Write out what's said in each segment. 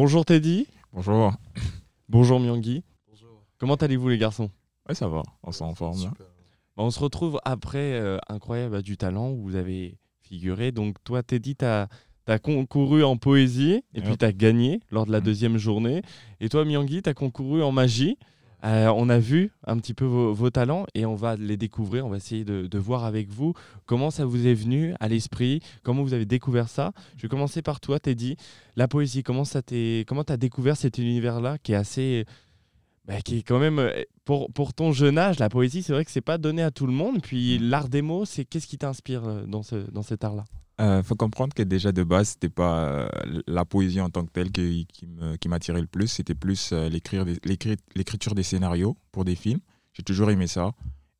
Bonjour Teddy. Bonjour. Bonjour Myangui. Bonjour. Comment allez-vous les garçons? Ouais, ça va, on s'en forme. Super. Bah, On se retrouve après euh, Incroyable à du talent où vous avez figuré. Donc toi Teddy, tu as, concouru en poésie et puis tu as gagné lors de la Mhm. deuxième journée. Et toi Myangui, tu as concouru en magie. Euh, on a vu un petit peu vos, vos talents et on va les découvrir. On va essayer de, de voir avec vous comment ça vous est venu à l'esprit, comment vous avez découvert ça. Je vais commencer par toi, Teddy. La poésie, comment ça t'est, comment t'as découvert cet univers-là qui est assez, bah, qui est quand même euh, pour, pour ton jeune âge, la poésie, c'est vrai que c'est pas donné à tout le monde. Puis l'art des mots, c'est qu'est-ce qui t'inspire euh, dans ce dans cet art-là? Euh, faut comprendre que déjà de base, c'était pas euh, la poésie en tant que telle qui, m'attirait le plus, c'était plus euh, l'écriture des scénarios pour des films. J'ai toujours aimé ça.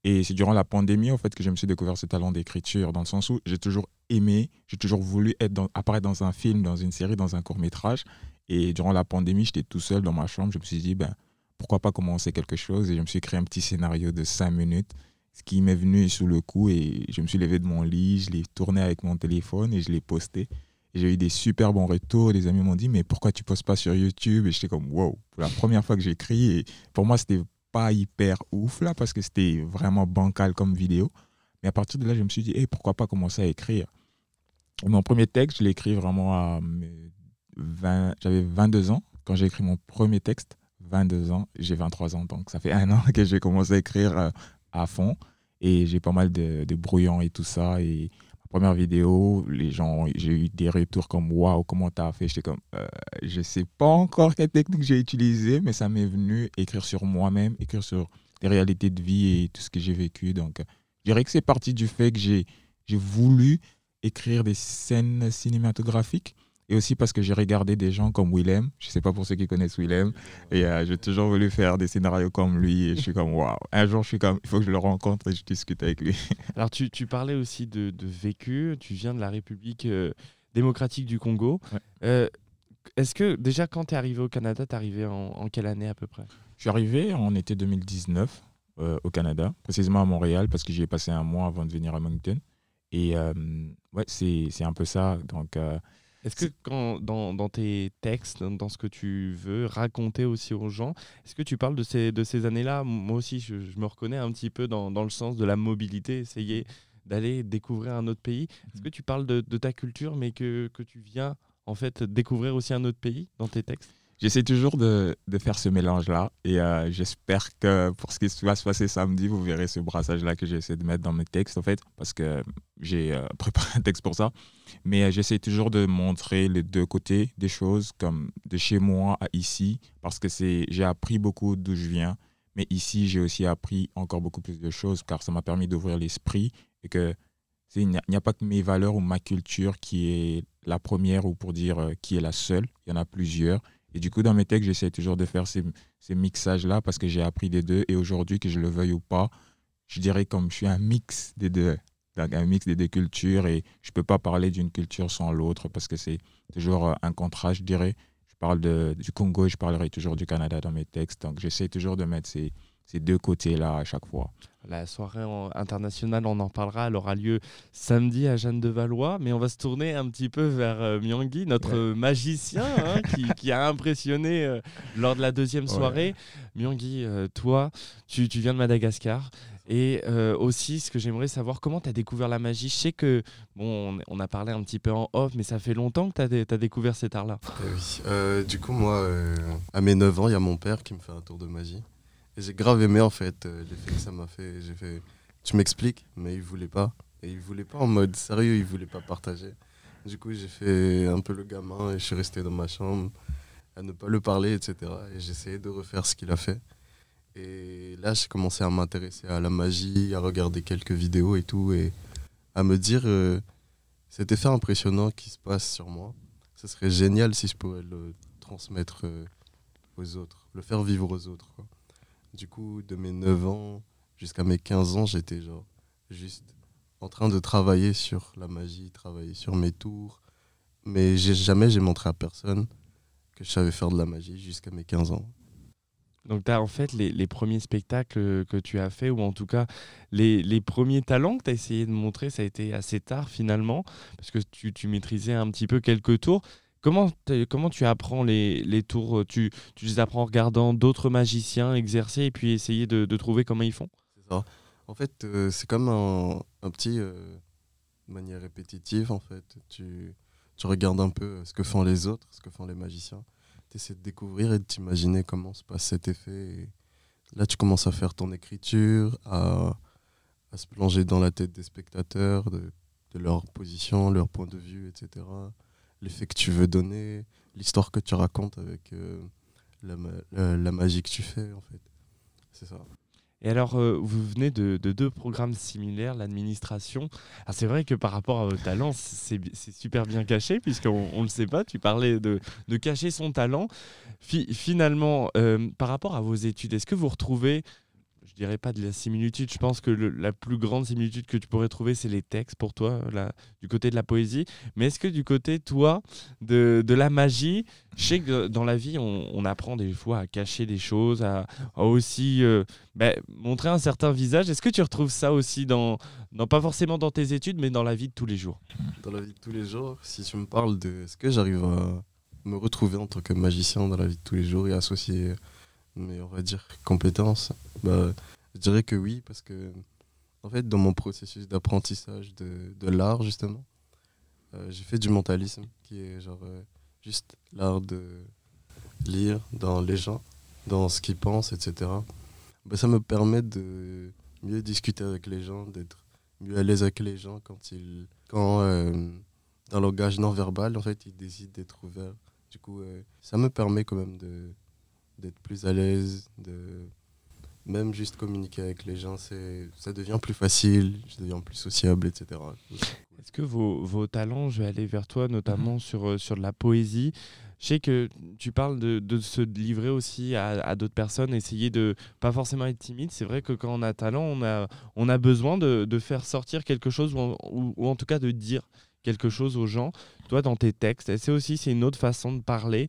Et c'est durant la pandémie, en fait, que je me suis découvert ce talent d'écriture, dans le sens où j'ai toujours aimé, j'ai toujours voulu être apparaître dans un film, dans une série, dans un court-métrage. Et durant la pandémie, j'étais tout seul dans ma chambre. Je me suis dit, ben, pourquoi pas commencer quelque chose? Et je me suis créé un petit scénario de cinq minutes, ce qui m'est venu sous le coup. Et je me suis levé de mon lit, je l'ai tourné avec mon téléphone et je l'ai posté. J'ai eu des super bons retours. Les amis m'ont dit, mais pourquoi tu postes pas sur YouTube? Et j'étais comme, wow, pour la première fois que j'écris. Pour moi, c'était pas hyper ouf là, parce que c'était vraiment bancal comme vidéo. Mais à partir de là, je me suis dit, hey, pourquoi pas commencer à écrire? Mon premier texte, je l'ai écrit vraiment à mes 20, j'avais 22 ans quand j'ai écrit mon premier texte. 22 ans, j'ai 23 ans, donc ça fait un an que j'ai commencé à écrire euh, à fond. Et j'ai pas mal de, de brouillons et tout ça. Et ma première vidéo, les gens, j'ai eu des retours comme Waouh, comment t'as fait? J'étais comme, euh, je sais pas encore quelle technique j'ai utilisée, mais ça m'est venu écrire sur moi-même, écrire sur les réalités de vie et tout ce que j'ai vécu. Donc, euh, je dirais que c'est parti du fait que j'ai j'ai voulu écrire des scènes cinématographiques et aussi parce que j'ai regardé des gens comme Willem. Je sais pas pour ceux qui connaissent Willem. Et euh, j'ai toujours voulu faire des scénarios comme lui. Et je suis comme, waouh. Un jour, je suis comme, il faut que je le rencontre et je discute avec lui. Alors tu, tu parlais aussi de, de vécu. Tu viens de la République euh, démocratique du Congo. Ouais. Euh, Est-ce que déjà quand tu es arrivé au Canada, tu es arrivé en, en quelle année à peu près? Je suis arrivé en été 2019 euh, au Canada, précisément à Montréal, parce que j'y ai passé un mois avant de venir à Moncton. Et ouais, c'est c'est un peu ça. Donc, Est-ce que quand, dans, dans tes textes, dans, dans ce que tu veux raconter aussi aux gens, est-ce que tu parles de ces, de ces années-là? Moi aussi, je, je me reconnais un petit peu dans, dans le sens de la mobilité, essayer d'aller découvrir un autre pays. Est-ce que tu parles de, de ta culture, mais que, que tu viens en fait découvrir aussi un autre pays dans tes textes? J'essaie toujours de, de faire ce mélange-là et euh, j'espère que pour ce qui va se passer samedi, vous verrez ce brassage-là que j'essaie de mettre dans mes textes en fait, parce que j'ai euh, préparé un texte pour ça. Mais euh, j'essaie toujours de montrer les deux côtés des choses, comme de chez moi à ici, parce que j'ai appris beaucoup d'où je viens, mais ici j'ai aussi appris encore beaucoup plus de choses, car ça m'a permis d'ouvrir l'esprit et que il n'y a, pas que mes valeurs ou ma culture qui est la première ou pour dire qui est la seule, il y en a plusieurs. Et du coup, dans mes textes, j'essaie toujours de faire ces, ces mixages-là parce que j'ai appris des deux. Et aujourd'hui, que je le veuille ou pas, je dirais comme je suis un mix des deux. Un mix des deux cultures. Et je ne peux pas parler d'une culture sans l'autre parce que c'est toujours euh, un contraste, je dirais. Je parle de, du Congo et je parlerai toujours du Canada dans mes textes. Donc, j'essaie toujours de mettre ces, ces deux côtés-là à chaque fois. La soirée internationale, on en parlera, elle aura lieu samedi à Jeanne de Valois, mais on va se tourner un petit peu vers euh, Myangui, notre Ouais. magicien hein, qui, qui a impressionné euh, lors de la deuxième Ouais. soirée. Myangui, euh, toi, tu, tu viens de Madagascar. Et euh, aussi, ce que j'aimerais savoir, comment tu as découvert la magie? Je sais que, bon, on, on a parlé un petit peu en off, mais ça fait longtemps que tu as, découvert cet art-là. Eh oui. Euh, du coup, moi, euh, à mes 9 ans, il y a mon père qui me fait un tour de magie. J'ai grave aimé, en fait, euh, l'effet que ça m'a fait. J'ai fait, tu m'expliques, mais il voulait pas. Et il voulait pas en mode sérieux, il voulait pas partager. Du coup, j'ai fait un peu le gamin et je suis resté dans ma chambre à ne pas le parler, etc. Et j'essayais de refaire ce qu'il a fait. Et là, j'ai commencé à m'intéresser à la magie, à regarder quelques vidéos et tout, et à me dire euh, cet effet impressionnant qui se passe sur moi. Ce serait génial si je pouvais le transmettre euh, aux autres, le faire vivre aux autres. Du coup, de mes 9 ans jusqu'à mes 15 ans, j'étais genre juste en train de travailler sur la magie, travailler sur mes tours. Mais jamais j'ai montré à personne que je savais faire de la magie jusqu'à mes 15 ans. Donc, tu as en fait les, premiers spectacles que tu as fait, ou en tout cas les, les premiers talents que tu as essayé de montrer, ça a été assez tard finalement, parce que tu, tu maîtrisais un petit peu quelques tours. Comment, comment tu apprends les, les tours tu, tu, les apprends en regardant d'autres magiciens exercer et puis essayer de, de trouver comment ils font? Ça. En fait, euh, c'est comme un, un petit euh, manière répétitive. En fait, tu, tu regardes un peu ce que font les autres, ce que font les magiciens. Tu essaies de découvrir et de t'imaginer comment se passe cet effet. Et là, tu commences à faire ton écriture, à, à se plonger dans la tête des spectateurs, de, de leur position, leur point de vue, etc l'effet que tu veux donner, l'histoire que tu racontes avec euh, la, la, magie que tu fais, en fait. C'est ça. Et alors, euh, vous venez de, de, deux programmes similaires, l'administration. C'est vrai que par rapport à vos talents, c'est super bien caché, puisqu'on ne le sait pas. Tu parlais de, de cacher son talent. Fi finalement, euh, par rapport à vos études, est-ce que vous retrouvez je dirais pas de la similitude. Je pense que la plus grande similitude que tu pourrais trouver, c'est les textes pour toi, du côté de la poésie. Mais est-ce que du côté, toi, de, la magie, je sais que dans la vie, on, apprend des fois à cacher des choses, à, aussi euh, bah, montrer un certain visage. Est-ce que tu retrouves ça aussi dans, dans, pas forcément dans tes études, mais dans la vie de tous les jours? Dans la vie de tous les jours, si tu me parles de ce que j'arrive à me retrouver en tant que magicien dans la vie de tous les jours et associer mais on va dire compétences, bah, je dirais que oui, parce que en fait, dans mon processus d'apprentissage de, de l'art, justement, euh, j'ai fait du mentalisme, qui est genre euh, juste l'art de lire dans les gens, dans ce qu'ils pensent, etc. Bah, ça me permet de mieux discuter avec les gens, d'être mieux à l'aise avec les gens quand ils, quand euh, dans le langage non verbal, en fait, ils décident d'être ouverts. Du coup, ça me permet quand même de d'être plus à l'aise, de même juste communiquer avec les gens, c'est ça devient plus facile, je deviens plus sociable, etc. Est-ce que vos, vos, talents, je vais aller vers toi notamment mmh. sur, sur de la poésie, je sais que tu parles de, de se livrer aussi à, à d'autres personnes, essayer de pas forcément être timide. C'est vrai que quand on a talent, on a, on a besoin de, de faire sortir quelque chose ou en, ou, ou en tout cas de dire quelque chose aux gens. Toi, dans tes textes, c'est aussi c'est une autre façon de parler?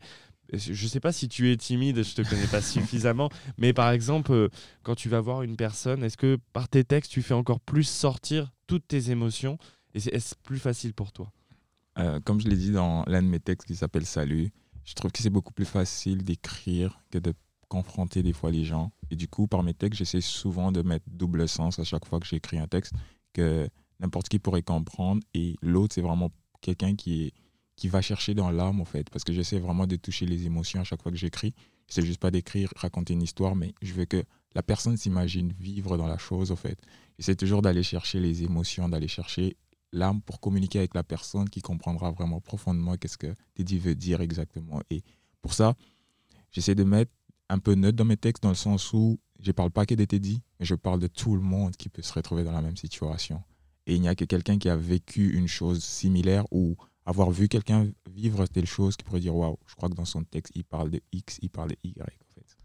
Je sais pas si tu es timide, je te connais pas suffisamment, mais par exemple, euh, quand tu vas voir une personne, est-ce que par tes textes, tu fais encore plus sortir toutes tes émotions et est-ce plus facile pour toi? Euh, Comme je l'ai dit dans l'un de mes textes qui s'appelle Salut, je trouve que c'est beaucoup plus facile d'écrire que de confronter des fois les gens. Et du coup, par mes textes, j'essaie souvent de mettre double sens à chaque fois que j'écris un texte que n'importe qui pourrait comprendre. Et l'autre, c'est vraiment quelqu'un qui est qui va chercher dans l'âme, en fait, parce que j'essaie vraiment de toucher les émotions à chaque fois que j'écris. C'est juste pas d'écrire, raconter une histoire, mais je veux que la personne s'imagine vivre dans la chose, en fait. J'essaie toujours d'aller chercher les émotions, d'aller chercher l'âme pour communiquer avec la personne qui comprendra vraiment profondément qu'est-ce que Teddy veut dire exactement. Et pour ça, j'essaie de mettre un peu neutre dans mes textes, dans le sens où je parle pas que de Teddy, mais je parle de tout le monde qui peut se retrouver dans la même situation. Et il n'y a que quelqu'un qui a vécu une chose similaire ou avoir vu quelqu'un vivre telle chose qui pourrait dire waouh, je crois que dans son texte, il parle de X, il parle de Y. En fait.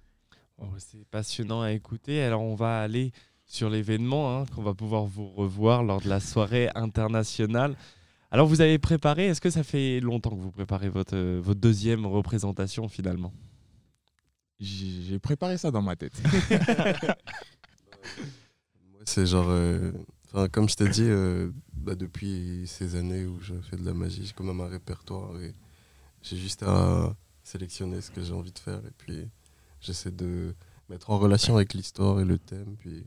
Oh, c'est passionnant à écouter. Alors, on va aller sur l'événement hein, qu'on va pouvoir vous revoir lors de la soirée internationale. Alors, vous avez préparé, est-ce que ça fait longtemps que vous préparez votre, euh, votre deuxième représentation finalement? J'ai préparé ça dans ma tête. Moi, c'est genre. Euh, comme je t'ai dit, euh, bah, depuis ces années où je fais de la magie, j'ai quand même un répertoire et j'ai juste à sélectionner ce que j'ai envie de faire et puis j'essaie de mettre en relation avec l'histoire et le thème. Puis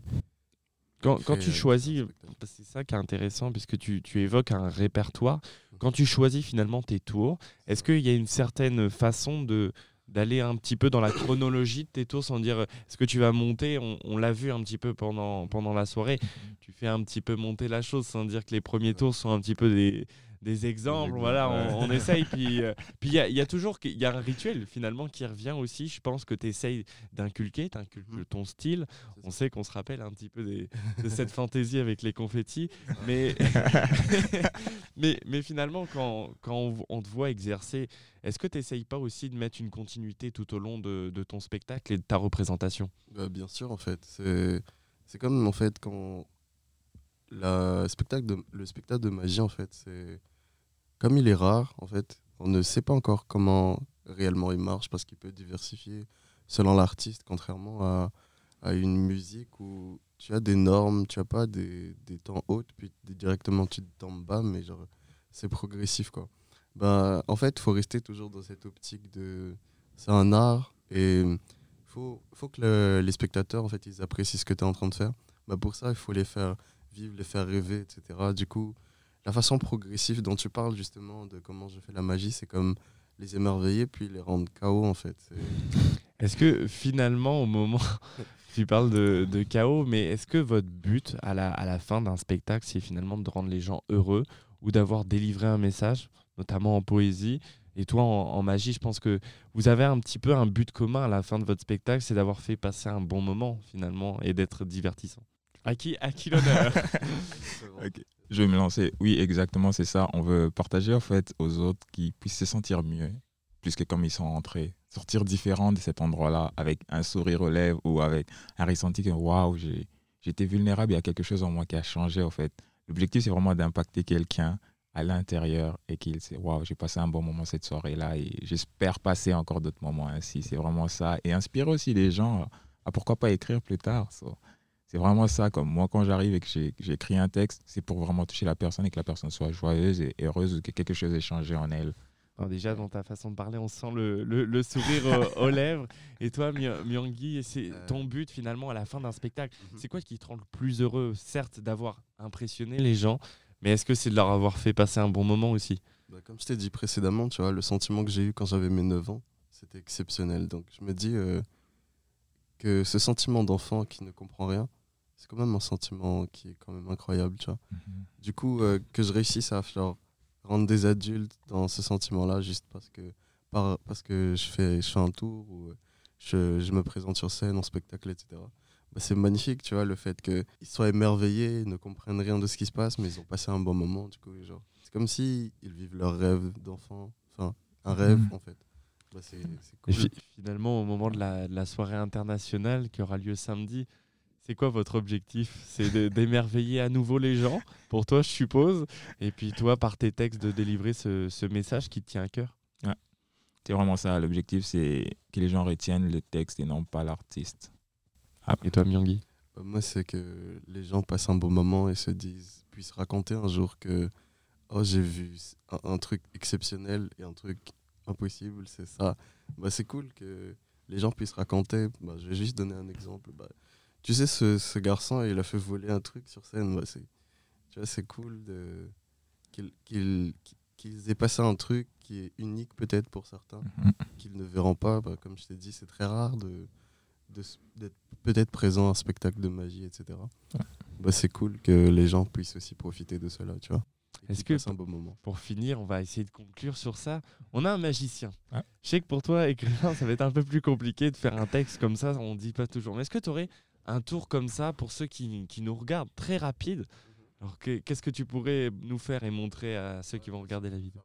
quand, quand tu choisis, c'est ça qui est intéressant puisque tu, tu évoques un répertoire, quand tu choisis finalement tes tours, est-ce qu'il y a une certaine façon de d'aller un petit peu dans la chronologie de tes tours sans dire est-ce que tu vas monter on, on l'a vu un petit peu pendant, pendant la soirée. Tu fais un petit peu monter la chose sans dire que les premiers tours sont un petit peu des, des exemples, voilà, on, on, essaye. Puis euh, il y, a, y, a toujours y a un rituel finalement qui revient aussi. Je pense que tu essayes d'inculquer, tu ton style. On sait qu'on se rappelle un petit peu des, de cette fantaisie avec les confettis. Mais, mais, mais, finalement, quand, quand on, on, te voit exercer, est-ce que tu n'essayes pas aussi de mettre une continuité tout au long de, de ton spectacle et de ta représentation? Bah, Bien sûr, en fait. C'est comme en fait quand la spectacle de, le spectacle de magie, en fait, c'est comme il est rare, en fait, on ne sait pas encore comment réellement il marche parce qu'il peut diversifier selon l'artiste, contrairement à, à, une musique où tu as des normes, tu as pas des, des temps hauts, puis directement tu te temps bas, mais genre c'est progressif quoi. Bah, en fait, il faut rester toujours dans cette optique de. C'est un art et il faut, faut que le- les spectateurs en fait, ils apprécient ce que tu es en train de faire. Bah, pour ça, il faut les faire vivre, les faire rêver, etc. Du coup, la façon progressive dont tu parles justement de comment je fais la magie, c'est comme les émerveiller puis les rendre KO en fait. Est-ce que finalement, au moment, tu parles de, chaos, mais est-ce que votre but à la, à la fin d'un spectacle, c'est finalement de rendre les gens heureux ou d'avoir délivré un message, notamment en poésie? Et toi, en magie, je pense que vous avez un petit peu un but commun à la fin de votre spectacle, c'est d'avoir fait passer un bon moment finalement et d'être divertissant. À qui, à qui l'honneur. Je vais me lancer. Oui, exactement, c'est ça. On veut partager en fait aux autres qui puissent se sentir mieux, plus que comme ils sont rentrés. Sortir différent de cet endroit-là avec un sourire aux lèvres ou avec un ressenti que waouh, j'ai j'étais vulnérable, il y a quelque chose en moi qui a changé en fait. L'objectif, c'est vraiment d'impacter quelqu'un à l'intérieur et qu'il sait waouh, j'ai passé un bon moment cette soirée-là et j'espère passer encore d'autres moments ainsi. C'est vraiment ça. Et inspirer aussi les gens à pourquoi pas écrire plus tard. So, c'est vraiment ça. Comme moi, quand j'arrive et que j'ai- j'écris un texte, c'est pour vraiment toucher la personne et que la personne soit joyeuse et heureuse ou que quelque chose ait changé en elle. Alors déjà, dans ta façon de parler, on sent le, le- le sourire aux, aux lèvres. Et toi, My- Myangui, c'est Euh. ton but finalement à la fin d'un spectacle. Mhm. C'est quoi qui te rend le plus heureux Certes, d'avoir impressionné les gens, mais est-ce que c'est de leur avoir fait passer un bon moment aussi? Bah, comme je t'ai dit précédemment, tu vois, le sentiment que j'ai eu quand j'avais mes 9 ans, c'était exceptionnel. Donc je me dis euh, que ce sentiment d'enfant qui ne comprend rien, c'est quand même un sentiment qui est quand même incroyable, tu vois. Du coup, euh, que je réussisse à genre, rendre des adultes dans ce sentiment-là juste parce que, par, parce que je, fais, je fais un tour ou euh, je, je me présente sur scène en spectacle, etc. Bah, c'est magnifique, tu vois, le fait qu'ils soient émerveillés, ne comprennent rien de ce qui se passe, mais ils ont passé un bon moment, du coup, genre. C'est comme si ils vivent leur rêve d'enfant, enfin, un rêve, Mhm. en fait. Bah, c'est c'est Et cool. fi- finalement, au moment de la, de la soirée internationale qui aura lieu samedi, c'est quoi votre objectif? C'est de- d'émerveiller à nouveau les gens, pour toi, je suppose. Et puis toi, par tes textes, de délivrer ce, ce message qui te tient à cœur? C'est vraiment ça. L'objectif, c'est que les gens retiennent le texte et non pas l'artiste. Et toi, Myangui Bah, Moi, c'est que les gens passent un bon moment et se disent, puissent raconter un jour que oh, j'ai vu un, un truc exceptionnel et un truc impossible, c'est ça. Bah, c'est cool que les gens puissent raconter. Bah, je vais juste donner un exemple. Bah, tu sais, ce, ce garçon, il a fait voler un truc sur scène. Bah, c'est, tu vois, c'est cool de, qu'il, qu'il- qu'ils aient passé un truc qui est unique peut-être pour certains Mhm. qu'ils ne verront pas. Bah, comme je t'ai dit, c'est très rare de, de s- d'être peut-être présent à un spectacle de magie, etc. Ouais. Bah, c'est cool que les gens puissent aussi profiter de cela, tu vois. Est-ce que- passent un beau moment Pour finir, on va essayer de conclure sur ça. On a un magicien. Ouais. Je sais que pour toi, écrivain, ça va être un peu plus compliqué de faire un texte comme ça, on ne dit pas toujours. Mais est-ce que tu aurais un tour comme ça pour ceux qui, qui nous regardent, très rapide? Alors, que- qu'est-ce que tu pourrais nous faire et montrer à ceux qui vont regarder la vidéo?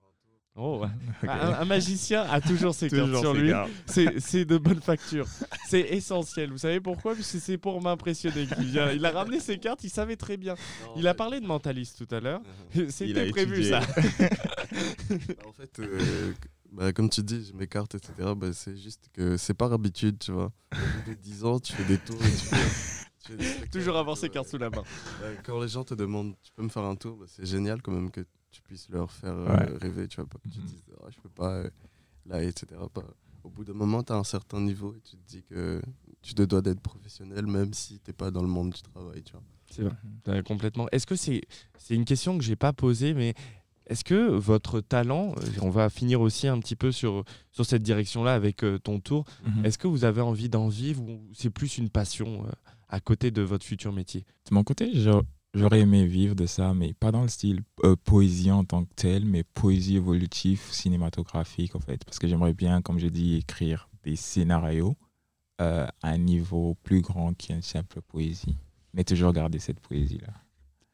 Oh, un, un magicien a toujours ses cartes sur lui. C'est de bonne facture. C'est essentiel. Vous savez pourquoi? Parce que c'est pour m'impressionner qu'il vient. Il a ramené ses cartes, il savait très bien. Il a parlé de mentaliste tout à l'heure. C'était prévu étudié. ça. en fait, euh, bah, comme tu dis, je m'écarte, etc. Bah, c'est juste que c'est par habitude, tu vois. Au bout de 10 ans, tu fais des tours et tu fais, Toujours avoir ses ouais. cartes sous la main. Quand les gens te demandent, tu peux me faire un tour, bah, c'est génial quand même que tu puisses leur faire euh, Ouais. rêver, tu vois, pas que tu Mhm. te dises, Ah, je peux pas, euh, là, etc. Bah, au bout d'un moment, tu as un certain niveau et tu te dis que tu te dois d'être professionnel, même si t'es pas dans le monde du travail, tu vois. C'est vrai. Euh, complètement. Est-ce que c'est c'est une question que j'ai pas posée, mais est-ce que votre talent, euh, on va finir aussi un petit peu sur, sur cette direction-là avec euh, ton tour, Mhm. est-ce que vous avez envie d'en vivre ou c'est plus une passion euh, à côté de votre futur métier? De mon côté, j'aurais aimé vivre de ça, mais pas dans le style euh, poésie en tant que tel, mais poésie évolutive cinématographique en fait. Parce que j'aimerais bien, comme j'ai dit, écrire des scénarios euh, à un niveau plus grand qu'une simple poésie. Mais toujours garder cette poésie-là.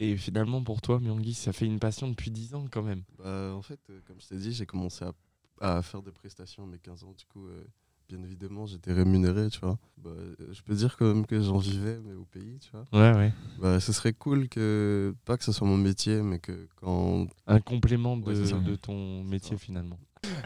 Et finalement, pour toi, Myangui, ça fait une passion depuis 10 ans quand même. Bah, en fait, euh, comme je t'ai dit, j'ai commencé à, à faire des prestations à mes 15 ans. Du coup, euh, bien évidemment, j'étais rémunéré, tu vois. Bah, je peux dire quand même que j'en vivais, mais au pays, tu vois. Ouais, ouais. Bah, ce serait cool que, pas que ce soit mon métier, mais que quand. Un complément de, Ouais, de ton métier finalement.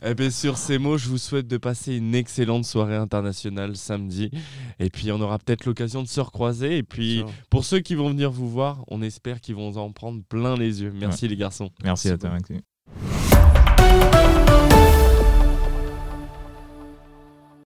Eh bien, sur ces mots, je vous souhaite de passer une excellente soirée internationale samedi. Et puis, on aura peut-être l'occasion de se recroiser. Et puis, pour ceux qui vont venir vous voir, on espère qu'ils vont en prendre plein les yeux. Merci les garçons. Merci Merci à toi. Maxime.